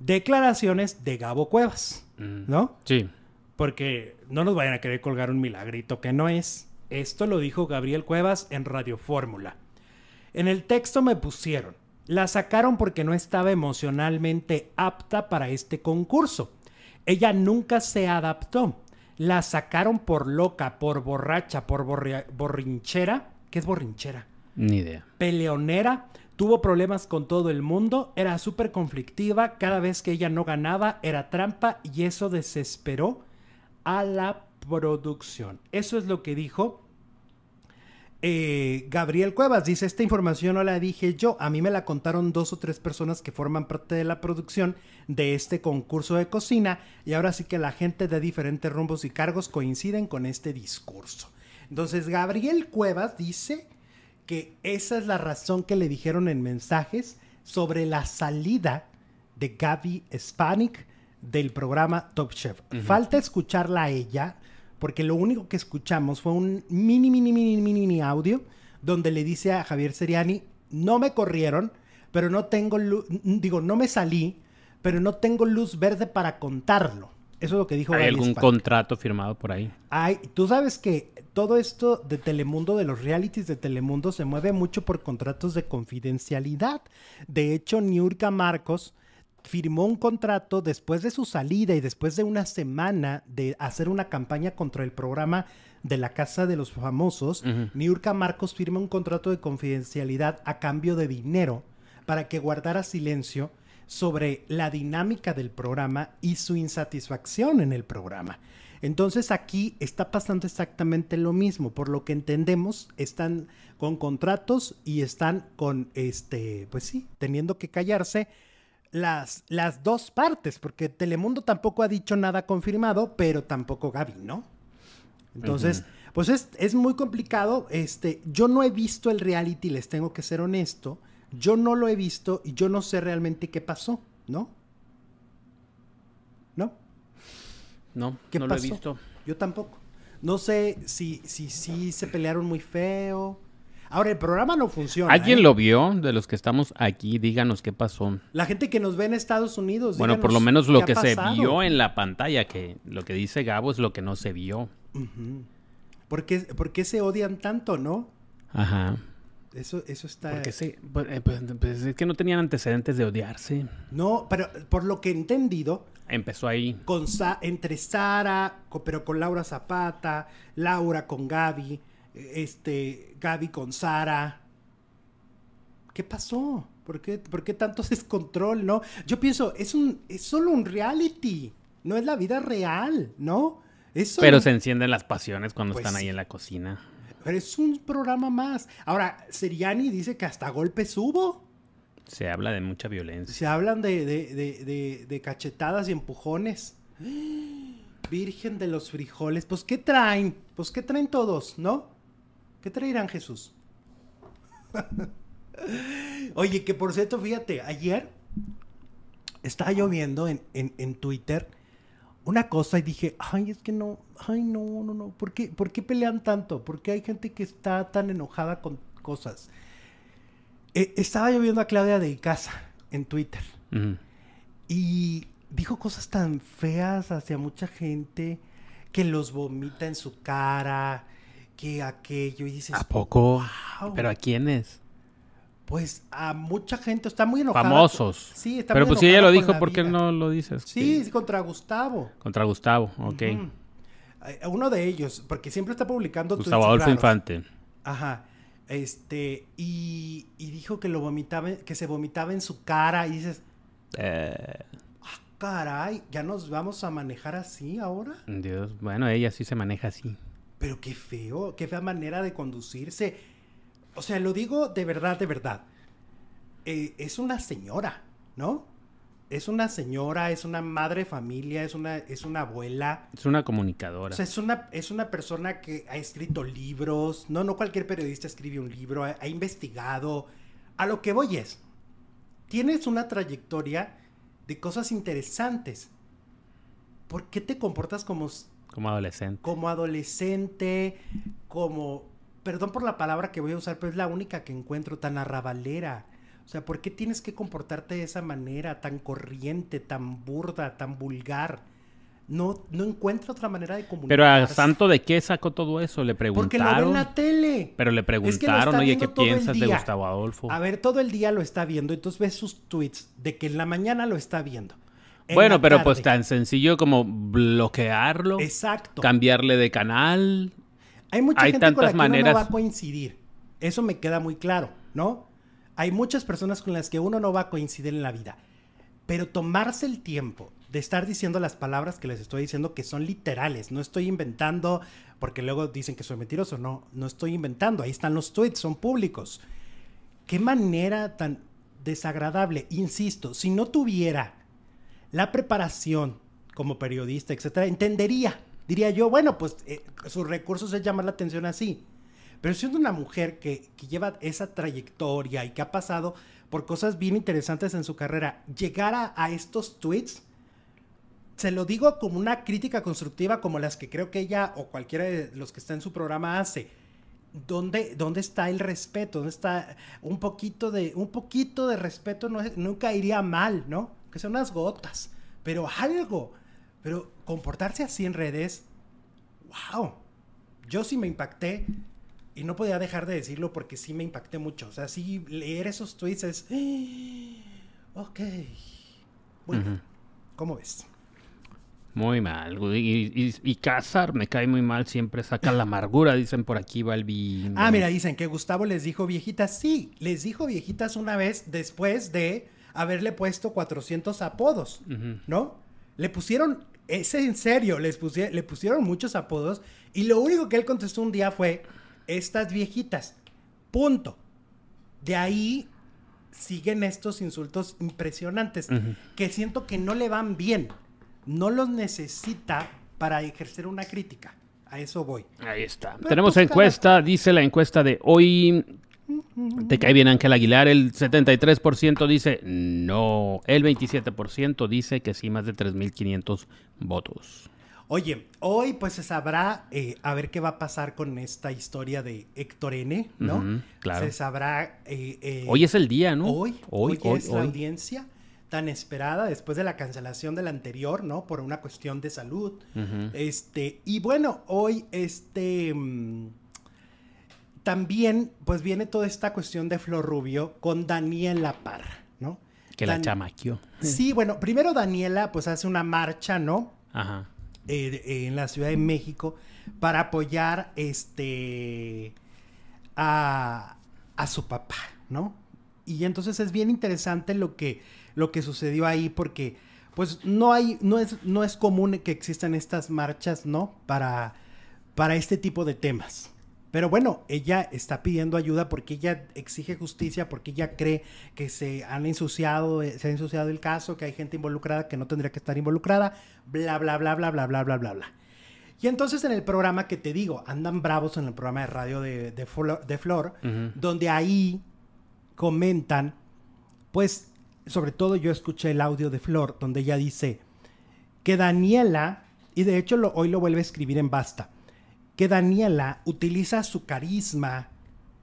Declaraciones de Gabo Cuevas, ¿no? Sí. Porque no nos vayan a querer colgar un milagrito que no es. Esto lo dijo Gabriel Cuevas en Radio Fórmula. En el texto me pusieron, la sacaron porque no estaba emocionalmente apta para este concurso. Ella nunca se adaptó. La sacaron por loca, por borracha, por borrinchera. ¿Qué es borrinchera? Ni idea. Peleonera. Tuvo problemas con todo el mundo. Era súper conflictiva. Cada vez que ella no ganaba era trampa y eso desesperó a la producción. Eso es lo que dijo eh, Gabriel Cuevas dice, esta información no la dije yo, a mí me la contaron dos o tres personas que forman parte de la producción de este concurso de cocina y ahora sí que la gente de diferentes rumbos y cargos coinciden con este discurso. Entonces, Gabriel Cuevas dice que esa es la razón que le dijeron en mensajes sobre la salida de Gaby Spanik del programa Top Chef. Falta escucharla a ella porque lo único que escuchamos fue un mini, mini, mini, mini, mini audio donde le dice a Javier Seriani, no me corrieron, pero no tengo luz, digo, no me salí, pero no tengo luz verde para contarlo. Eso es lo que dijo. ¿Hay algún contrato firmado por ahí? Ay, tú sabes que todo esto de Telemundo, de los realities de Telemundo, se mueve mucho por contratos de confidencialidad. De hecho, Niurka Marcos firmó un contrato después de su salida y después de una semana de hacer una campaña contra el programa de la Casa de los Famosos, Niurka Marcos firma un contrato de confidencialidad a cambio de dinero para que guardara silencio sobre la dinámica del programa y su insatisfacción en el programa. Entonces aquí está pasando exactamente lo mismo, por lo que entendemos, están con contratos y están con este, pues sí, teniendo que callarse las, las dos partes, porque Telemundo tampoco ha dicho nada confirmado, pero tampoco Gaby, ¿no? Entonces, pues es, es, muy complicado. Este, yo no he visto el reality, les tengo que ser honesto. Yo no lo he visto y yo no sé realmente qué pasó, ¿no? ¿No? No, ¿Qué no lo he visto. Yo tampoco. No sé si, si, si se pelearon muy feo Ahora, el programa no funciona. ¿Alguien ¿eh? lo vio? De los que estamos aquí, díganos qué pasó. La gente que nos ve en Estados Unidos. Bueno, por lo menos lo que se vio en la pantalla, que lo que dice Gabo es lo que no se vio. ¿Por, qué, se odian tanto, no? Ajá. Eso, eso está. Porque se, pues, eh, pues, pues, es que no tenían antecedentes de odiarse. No, pero por lo que he entendido. Empezó ahí. Con entre Sara, pero con Laura Zapata, Laura con Gaby este, Gaby con Sara. ¿Qué pasó? ¿Por qué, ¿Por qué tanto <laughs> descontrol, no? Yo pienso, es, un, es solo un reality, no es la vida real, ¿no? Pero se encienden las pasiones cuando pues están ahí en la cocina. Pero es un programa más. Ahora, Seriani dice que hasta golpes hubo. Se habla de mucha violencia. Se hablan de, de cachetadas y empujones. <gasps> Virgen de los frijoles. Pues, ¿qué traen? Pues, ¿qué traen todos, no? ¿Qué traerán Jesús? <laughs> Oye, que por cierto, fíjate, ayer estaba lloviendo en, en, Twitter una cosa y dije, ay, es que no, ay, no, no, no, ¿por qué, ¿por qué pelean tanto? ¿Por qué hay gente que está tan enojada con cosas? Eh, estaba lloviendo a Claudia de Casa en Twitter y dijo cosas tan feas hacia mucha gente que los vomita en su cara, que aquello y dices... ¿A poco? ¿Pero a quiénes? Pues a mucha gente, está muy enojada. Famosos. Sí, está Pero pues si ella lo dijo, ¿por qué no lo dices? Sí, contra Gustavo. Contra Gustavo, ok. Uno de ellos, porque siempre está publicando... Gustavo Adolfo Infante. Ajá. Este, y, dijo que lo vomitaba, que se vomitaba en su cara y dices... Eh... Ah, caray, ¿ya nos vamos a manejar así ahora? Dios, bueno, ella sí se maneja así. Pero qué feo, qué fea manera de conducirse. O sea, lo digo de verdad, de verdad. Eh, es una señora, ¿no? es una señora, es una madre familia, es una, es una abuela. Es una comunicadora. O sea, es una, es una persona que ha escrito libros. No, no cualquier periodista escribe un libro, ha, ha investigado. A lo que voy es, tienes una trayectoria de cosas interesantes. ¿Por qué te comportas como, como adolescente? Como adolescente, como, perdón por la palabra que voy a usar, pero es la única que encuentro tan arrabalera. O sea, ¿por qué tienes que comportarte de esa manera tan corriente, tan burda, tan vulgar? No, no encuentro otra manera de comunicar. Pero a Santo de qué sacó todo eso, le preguntaron. Porque lo ve en la tele. Pero le preguntaron, oye, ¿qué piensas de Gustavo Adolfo? A ver, todo el día lo está viendo, entonces ves sus tweets de que en la mañana lo está viendo. Bueno, pero pues tan sencillo como bloquearlo. Exacto. Cambiarle de canal. Hay mucha gente tantas con la que maneras... uno no va a coincidir. Eso me queda muy claro, ¿no? Hay muchas personas con las que uno no va a coincidir en la vida. Pero tomarse el tiempo de estar diciendo las palabras que les estoy diciendo que son literales. No estoy inventando, porque luego dicen que soy mentiroso. No, no estoy inventando. Ahí están los tweets, son públicos. Qué manera tan desagradable. Insisto, si no tuviera la preparación como periodista, etcétera, entendería. Diría yo, bueno, pues eh, sus recursos es llamar la atención así. Pero siendo una mujer que, que lleva esa trayectoria y que ha pasado por cosas bien interesantes en su carrera, llegar a, estos tweets, se lo digo como una crítica constructiva como las que creo que ella o cualquiera de los que está en su programa hace. ¿Dónde, ¿Dónde está el respeto? ¿Dónde está un poquito de, un poquito de respeto? No, nunca iría mal, ¿no? Que sean unas gotas, pero algo. Pero comportarse así en redes, wow. Yo sí me impacté y no podía dejar de decirlo porque sí me impacté mucho. O sea, sí leer esos tweets es, <gasps> ok. Bueno, ¿cómo ves? Muy mal. Y, y, Cázar me cae muy mal, siempre saca la amargura, dicen por aquí, Balbi. Ah, mira, dicen que Gustavo les dijo viejitas. Sí, les dijo viejitas una vez después de haberle puesto 400 apodos, ¿no? Le pusieron, es en serio, les le pusieron muchos apodos y lo único que él contestó un día fue, estas viejitas, punto. De ahí siguen estos insultos impresionantes que siento que no le van bien, no los necesita para ejercer una crítica. A eso voy. Ahí está. Tenemos pues, encuesta, dice la encuesta de hoy. ¿Te cae bien Ángel Aguilar? El 73% dice no. El 27% dice que sí, más de 3.500 votos. Oye, hoy pues se sabrá eh, a ver qué va a pasar con esta historia de Héctor N, ¿no? claro. Se sabrá... Eh, eh, hoy es el día, ¿no? Hoy, hoy, hoy es la audiencia tan esperada después de la cancelación del anterior, ¿no? Por una cuestión de salud. Este, y bueno, hoy este... Mm, también, pues viene toda esta cuestión de Flor Rubio con Daniela Parra, ¿no? Que la chamaqueó. Sí, bueno, primero Daniela, pues hace una marcha, ¿no? Ajá. Eh, en la Ciudad de México para apoyar este a, a su papá, ¿no? Y entonces es bien interesante lo que, lo que sucedió ahí porque pues no hay, no es, no es común que existan estas marchas, ¿no? Para, para este tipo de temas. Pero bueno, ella está pidiendo ayuda porque ella exige justicia, porque ella cree que se han ensuciado, eh, se ha ensuciado el caso, que hay gente involucrada que no tendría que estar involucrada, bla, bla, bla, bla, bla, bla, bla, bla, bla. Y entonces en el programa que te digo, andan bravos en el programa de radio de, de Flor, donde ahí comentan, pues, sobre todo yo escuché el audio de Flor, donde ella dice que Daniela, y de hecho lo, hoy lo vuelve a escribir en Basta, que Daniela utiliza su carisma,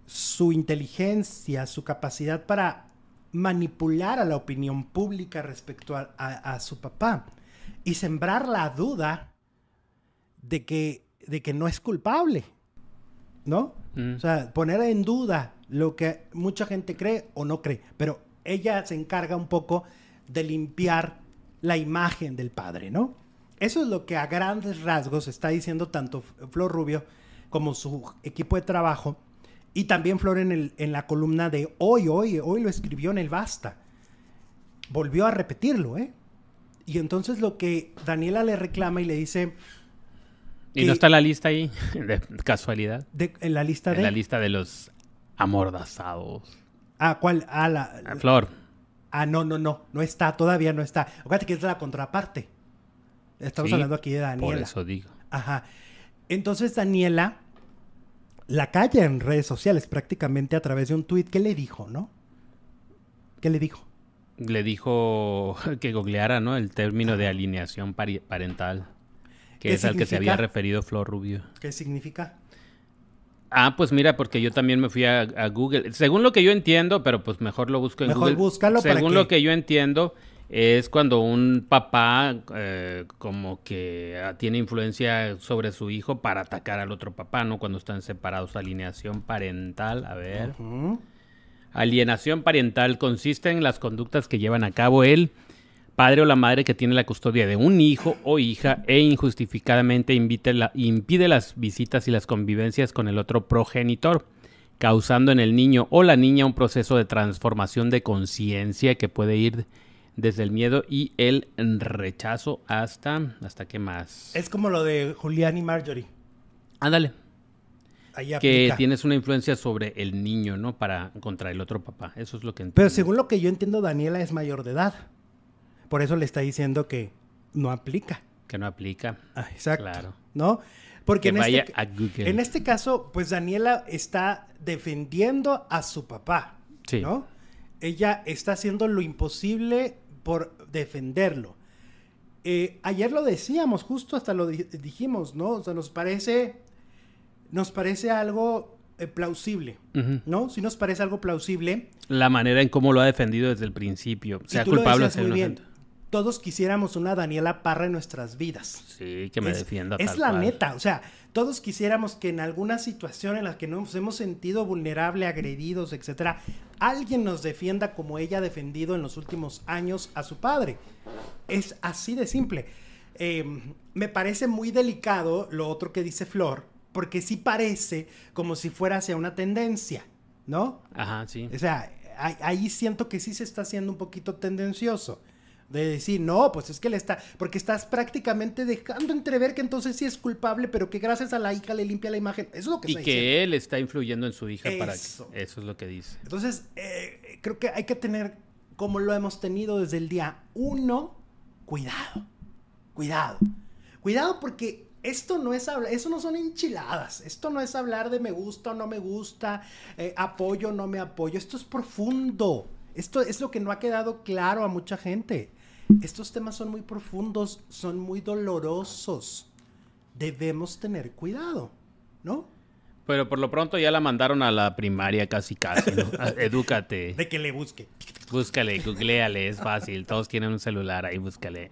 su inteligencia, su capacidad para manipular a la opinión pública respecto a, su papá y sembrar la duda de que, de que no es culpable, ¿no? Mm. O sea, poner en duda lo que mucha gente cree o no cree, pero ella se encarga un poco de limpiar la imagen del padre, ¿no? Eso es lo que a grandes rasgos está diciendo tanto Flor Rubio como su equipo de trabajo. Y también Flor en, el, en la columna de hoy, hoy, hoy lo escribió en el Basta. Volvió a repetirlo, ¿eh? Y entonces lo que Daniela le reclama y le dice... ¿Y no está la lista ahí? <laughs> De casualidad. ¿En la lista de? En la lista de los amordazados. ¿A cuál? A la... Flor. Ah, no, no, no, no está, todavía no está. Acuérdate que es la contraparte. Estamos Sí, hablando aquí de Daniela. Por eso digo. Ajá. Entonces Daniela la calla en redes sociales prácticamente a través de un tuit. ¿Qué le dijo, no? ¿Qué le dijo? Le dijo <laughs> que googleara, ¿no? El término de alineación parental. Que ¿Qué es al que se había referido Flor Rubio. ¿Qué significa? Ah, pues mira, porque yo también me fui a, a Google. Según lo que yo entiendo, pero pues mejor lo busco en Mejor Google. búscalo para Según que- lo que yo entiendo, es cuando un papá eh, como que ah, tiene influencia sobre su hijo para atacar al otro papá, ¿no? Cuando están separados. Alineación parental, a ver. Alienación parental consiste en las conductas que llevan a cabo el padre o la madre que tiene la custodia de un hijo o hija e injustificadamente la- impide las visitas y las convivencias con el otro progenitor, causando en el niño o la niña un proceso de transformación de conciencia que puede ir desde el miedo y el rechazo hasta hasta qué más. Es como lo de Julián y Marjorie. Ándale, Ahí que tienes una influencia sobre el niño, ¿no? Para contra el otro papá. Eso es lo que entiendo. Pero según lo que yo entiendo, Daniela es mayor de edad. Por eso le está diciendo que no aplica. que no aplica. Ah, exacto. Claro. ¿No? Porque Que en, vaya este, a Google. en este caso, pues Daniela está defendiendo a su papá. Sí. ¿No? Ella está haciendo lo imposible por defenderlo. Eh, ayer lo decíamos, justo hasta lo di- dijimos, ¿no? O sea, nos parece. Nos parece algo eh, plausible. ¿No? Si nos parece algo plausible. La manera en cómo lo ha defendido desde el principio. y Sea tú culpable o sea inocente. Todos quisiéramos una Daniela Parra en nuestras vidas. Sí, que me es, defienda. Es la cual. neta, o sea, todos quisiéramos que en alguna situación en la que nos hemos sentido vulnerable, agredidos, etcétera, alguien nos defienda como ella ha defendido en los últimos años a su padre. Es así de simple. Eh, me parece muy delicado lo otro que dice Flor, porque sí parece como si fuera hacia una tendencia, ¿no? Ajá, sí. O sea, ahí, ahí siento que sí se está haciendo un poquito tendencioso. De decir, no, pues es que le está. Porque estás prácticamente dejando entrever que entonces sí es culpable, pero que gracias a la hija le limpia la imagen. Eso es lo que Y está diciendo. que él está influyendo en su hija para que... Eso. Eso es lo que dice. Entonces, eh, creo que hay que tener, como lo hemos tenido desde el día uno, cuidado. Cuidado. Cuidado porque esto no es hablar, eso no son enchiladas. Esto no es hablar de me gusta o no me gusta, eh, apoyo o no me apoyo. Esto es profundo. Esto es lo que no ha quedado claro a mucha gente. Estos temas son muy profundos, son muy dolorosos. Debemos tener cuidado, ¿no? Pero por lo pronto ya la mandaron a la primaria casi casi, ¿no? <laughs> Edúcate. De que le busque. Búscale, googleale, es fácil. Todos tienen un celular ahí, búscale.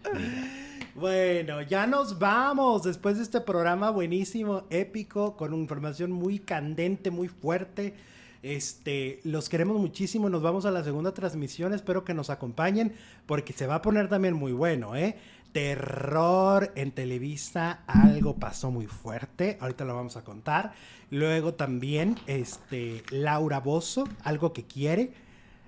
Bueno, ya nos vamos después de este programa buenísimo, épico, con información muy candente, muy fuerte. Este, los queremos muchísimo. Nos vamos a la segunda transmisión. Espero que nos acompañen porque se va a poner también muy bueno, ¿eh? Terror en Televisa, algo pasó muy fuerte. Ahorita lo vamos a contar. Luego también, este, Laura Bozo, algo que quiere.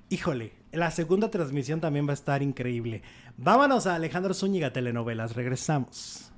Híjole, la segunda transmisión también va a estar increíble. Vámonos a Alejandro Zúñiga Telenovelas. Regresamos.